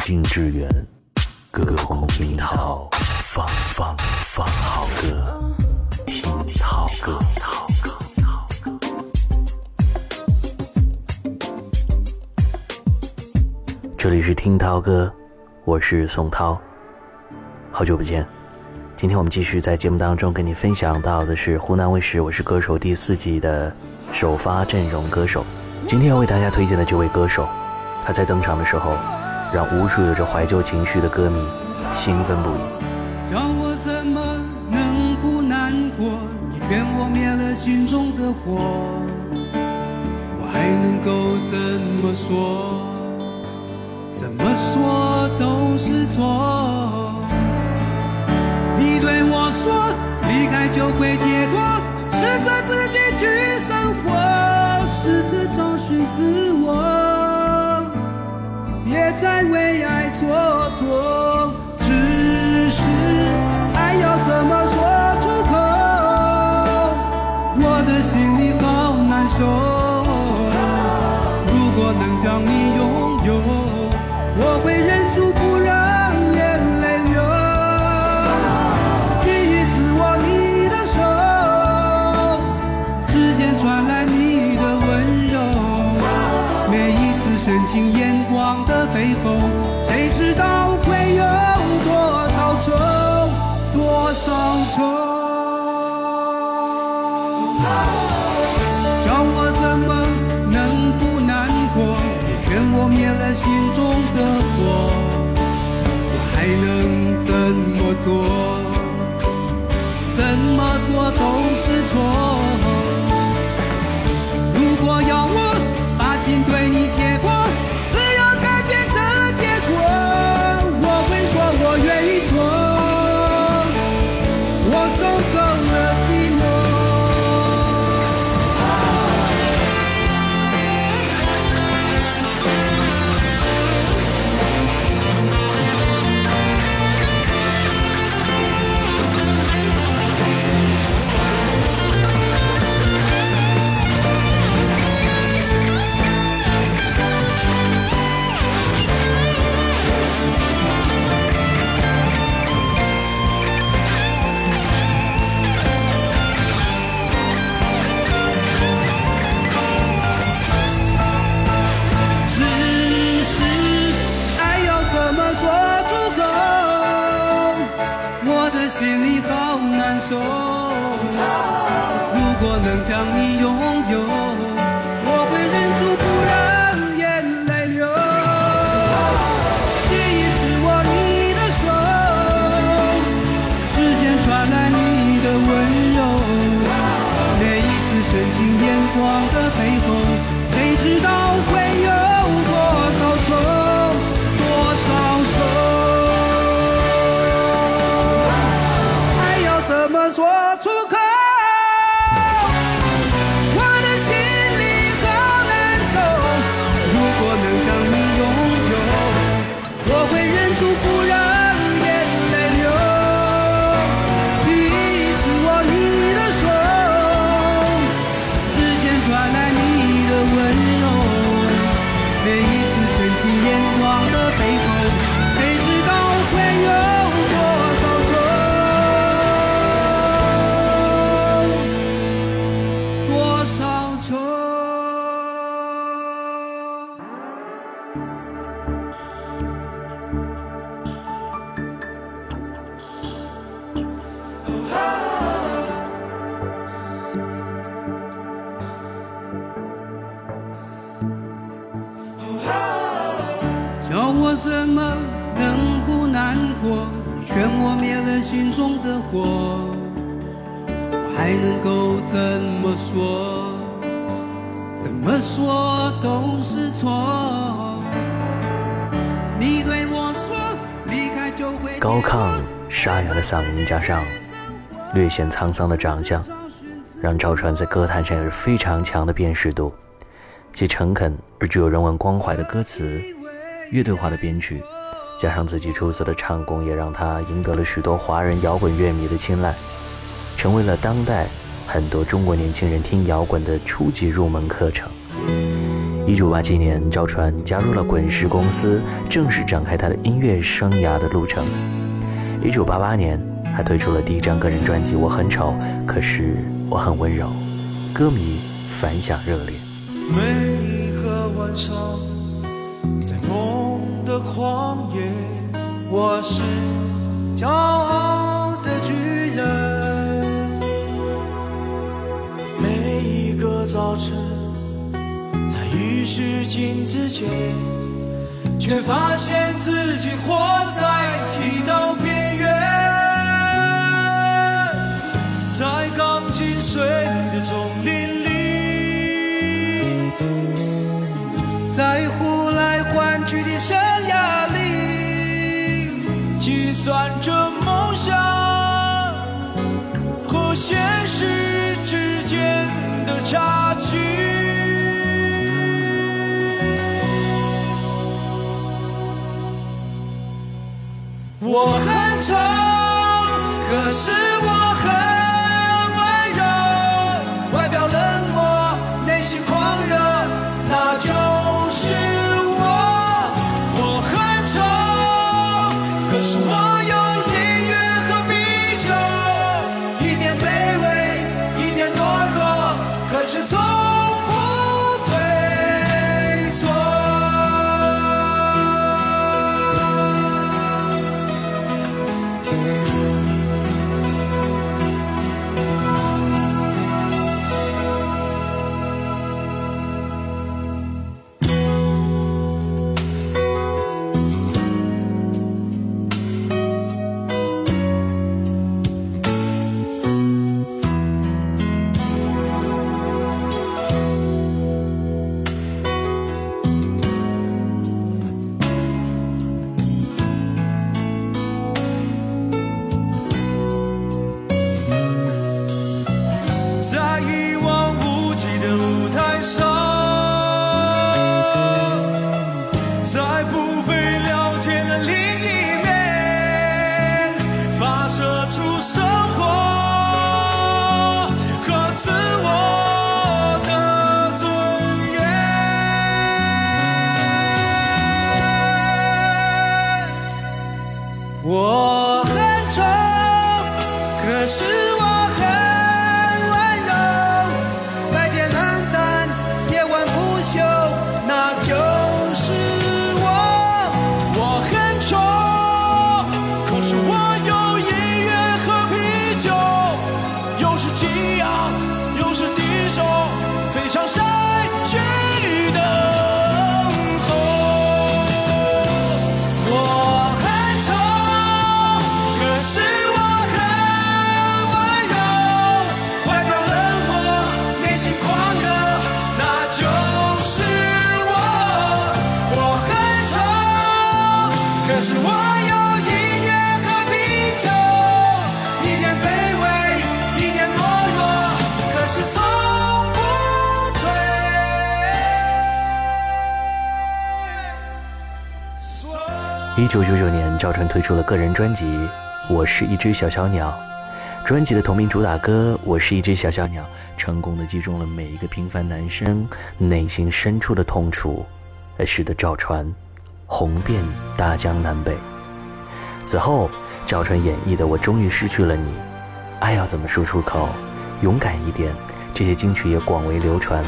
近致远，隔空听涛，放放放好歌，听涛歌。这里是听涛哥，我是宋涛，好久不见。今天我们继续在节目当中跟你分享到的是湖南卫视《我是歌手》第四季的首发阵容歌手。今天要为大家推荐的这位歌手，他在登场的时候，让无数有着怀旧情绪的歌迷兴奋不已。叫我怎么能不难过？你劝我灭了心中的火，我还能够怎么说？怎么说都是错。你对我说，离开就会解脱，试着自己去生活，试着找寻自我，别再为爱蹉跎。只是爱要怎么说出口，我的心里好难受。如果能将你拥有，深情眼光的背后，谁知道会有多少愁，多少愁。叫我怎么能不难过？你劝我灭了心中的火，我还能怎么做？怎么做都是错。怎么说？怎么说都是错。你对我说，离开就会高亢沙哑的嗓音加上略显沧桑的长相，让赵传在歌坛上有着非常强的辨识度。其诚恳而具有人文关怀的歌词，乐队化的编曲，加上自己出色的唱功，也让他赢得了许多华人摇滚乐迷的青睐，成为了当代很多中国年轻人听摇滚的初级入门课程。一九八七年，赵传加入了滚石公司，正式展开他的音乐生涯的路程。一九八八年，还推出了第一张个人专辑《我很丑，可是我很温柔》，歌迷反响热烈。每一个晚上，在梦的旷野，我是骄傲的巨人。早晨。在浴室镜子前，却发现自己活在剃刀边缘，在钢筋水泥的丛林可是九九九年，赵传推出了个人专辑《我是一只小小鸟》，专辑的同名主打歌《我是一只小小鸟》成功的击中了每一个平凡男生内心深处的痛楚，而使得赵传红遍大江南北。此后，赵传演绎的《我终于失去了你》，爱要怎么说出口？勇敢一点，这些金曲也广为流传，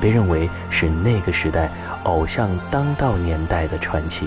被认为是那个时代偶像当道年代的传奇。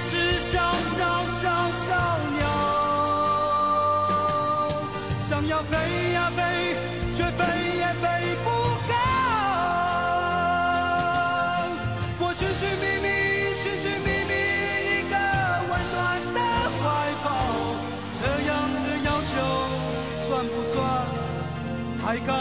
一。只小小小小鸟，想要飞呀飞，却飞也飞不高。我寻寻觅觅，寻寻觅觅一个温暖的怀抱，这样的要求算不算太高？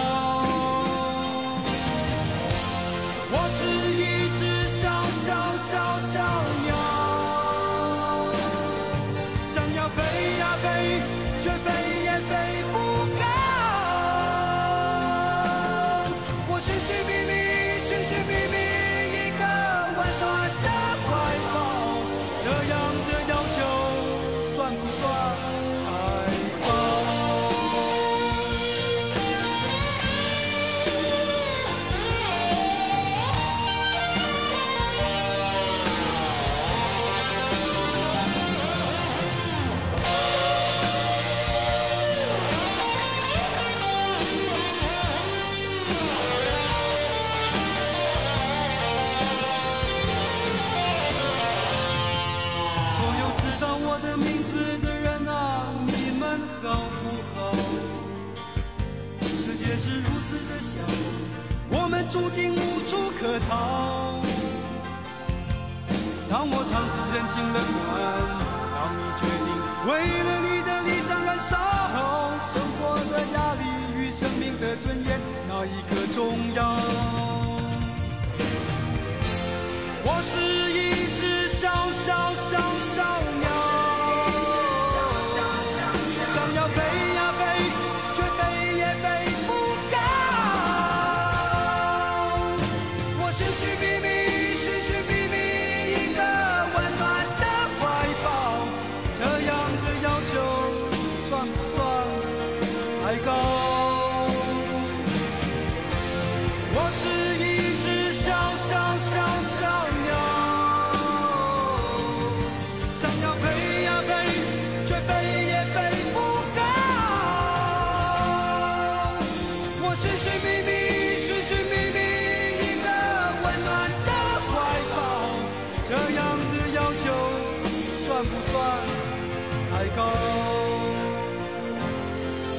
太高？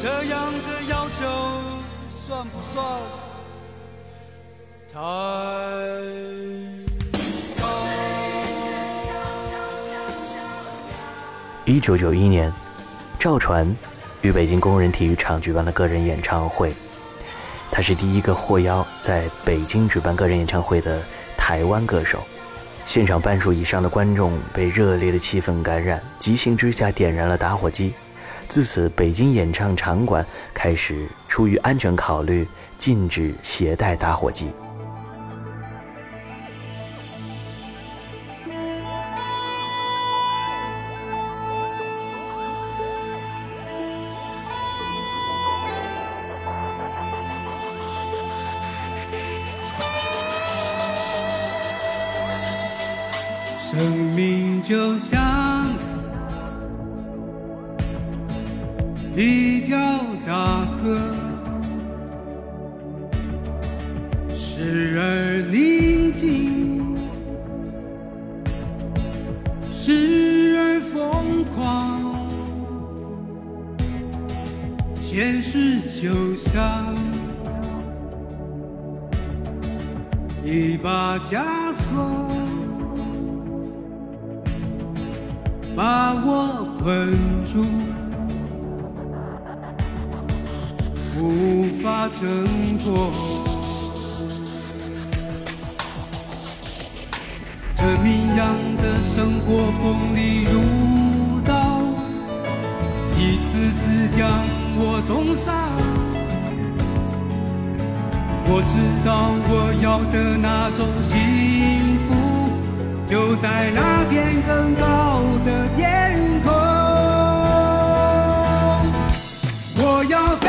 这样的要求算不算？太。一九九一年，赵传于北京工人体育场举办了个人演唱会。他是第一个获邀在北京举办个人演唱会的台湾歌手。现场半数以上的观众被热烈的气氛感染，急性之下点燃了打火机。自此，北京演唱场馆开始出于安全考虑，禁止携带打火机。生命就像一条大河，把我困住，无法挣脱。这迷样的生活锋利如刀，一次次将我重伤。我知道我要的那种幸福。就在那片更高的天空，我要飞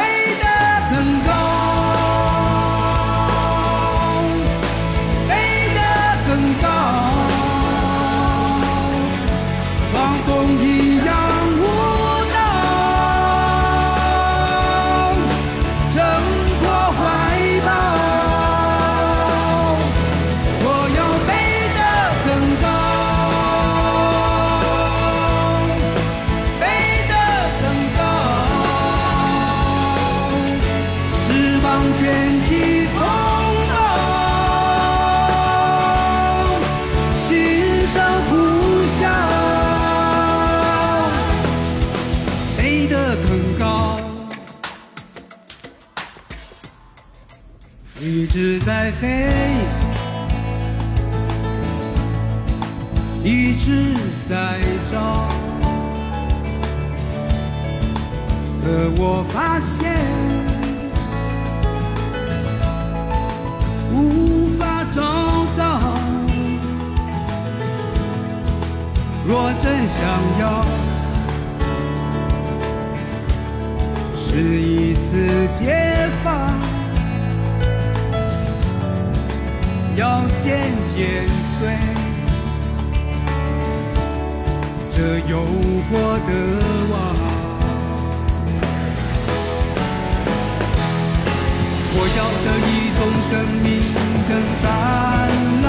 一直在找，可我发现无法找到。若真想要，是一次解放。要先剪碎这诱惑的网。我要的一种生命更灿烂，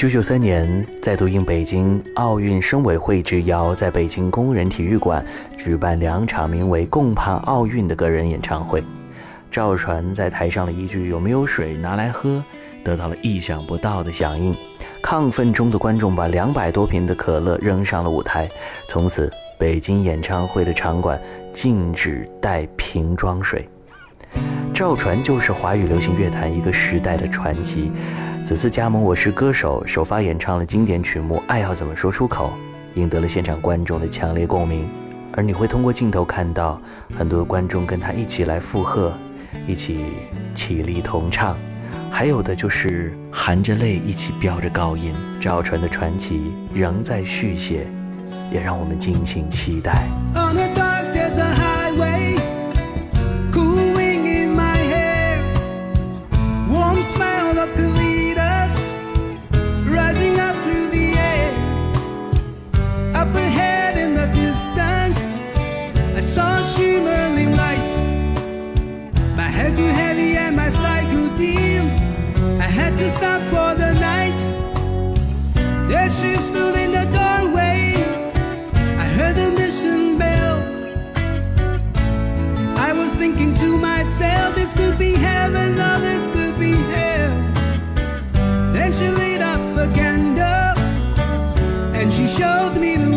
九九三年，再度应北京奥运申委会之邀，在北京工人体育馆举办两场名为《共盼奥运》的个人演唱会。赵传在台上的一句“有没有水拿来喝”，得到了意想不到的响应。亢奋中的观众把两百多瓶的可乐扔上了舞台，从此北京演唱会的场馆禁止带瓶装水。赵传就是华语流行乐坛一个时代的传奇。此次加盟《我是歌手》，首发演唱了经典曲目《爱要怎么说出口》，赢得了现场观众的强烈共鸣。而你会通过镜头看到很多观众跟他一起来附和，一起起立同唱，还有的就是含着泪一起飙着高音。赵传的传奇仍在续写，也让我们敬请期待。She stood in the doorway. I heard the mission bell. I was thinking to myself, this could be heaven or this could be hell. Then she lit up a candle and she showed me the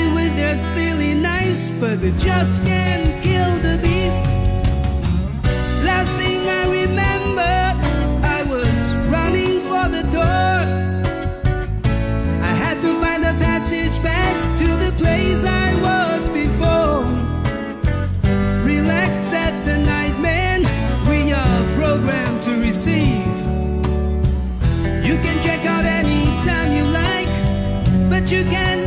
away with their steely knives, but they just can't kill the beast. Last thing I remember, I was running for the door. I had to find a passage back to the place I was before. Relax at the night, we are programmed to receive. You can check out anytime you like, but you can't.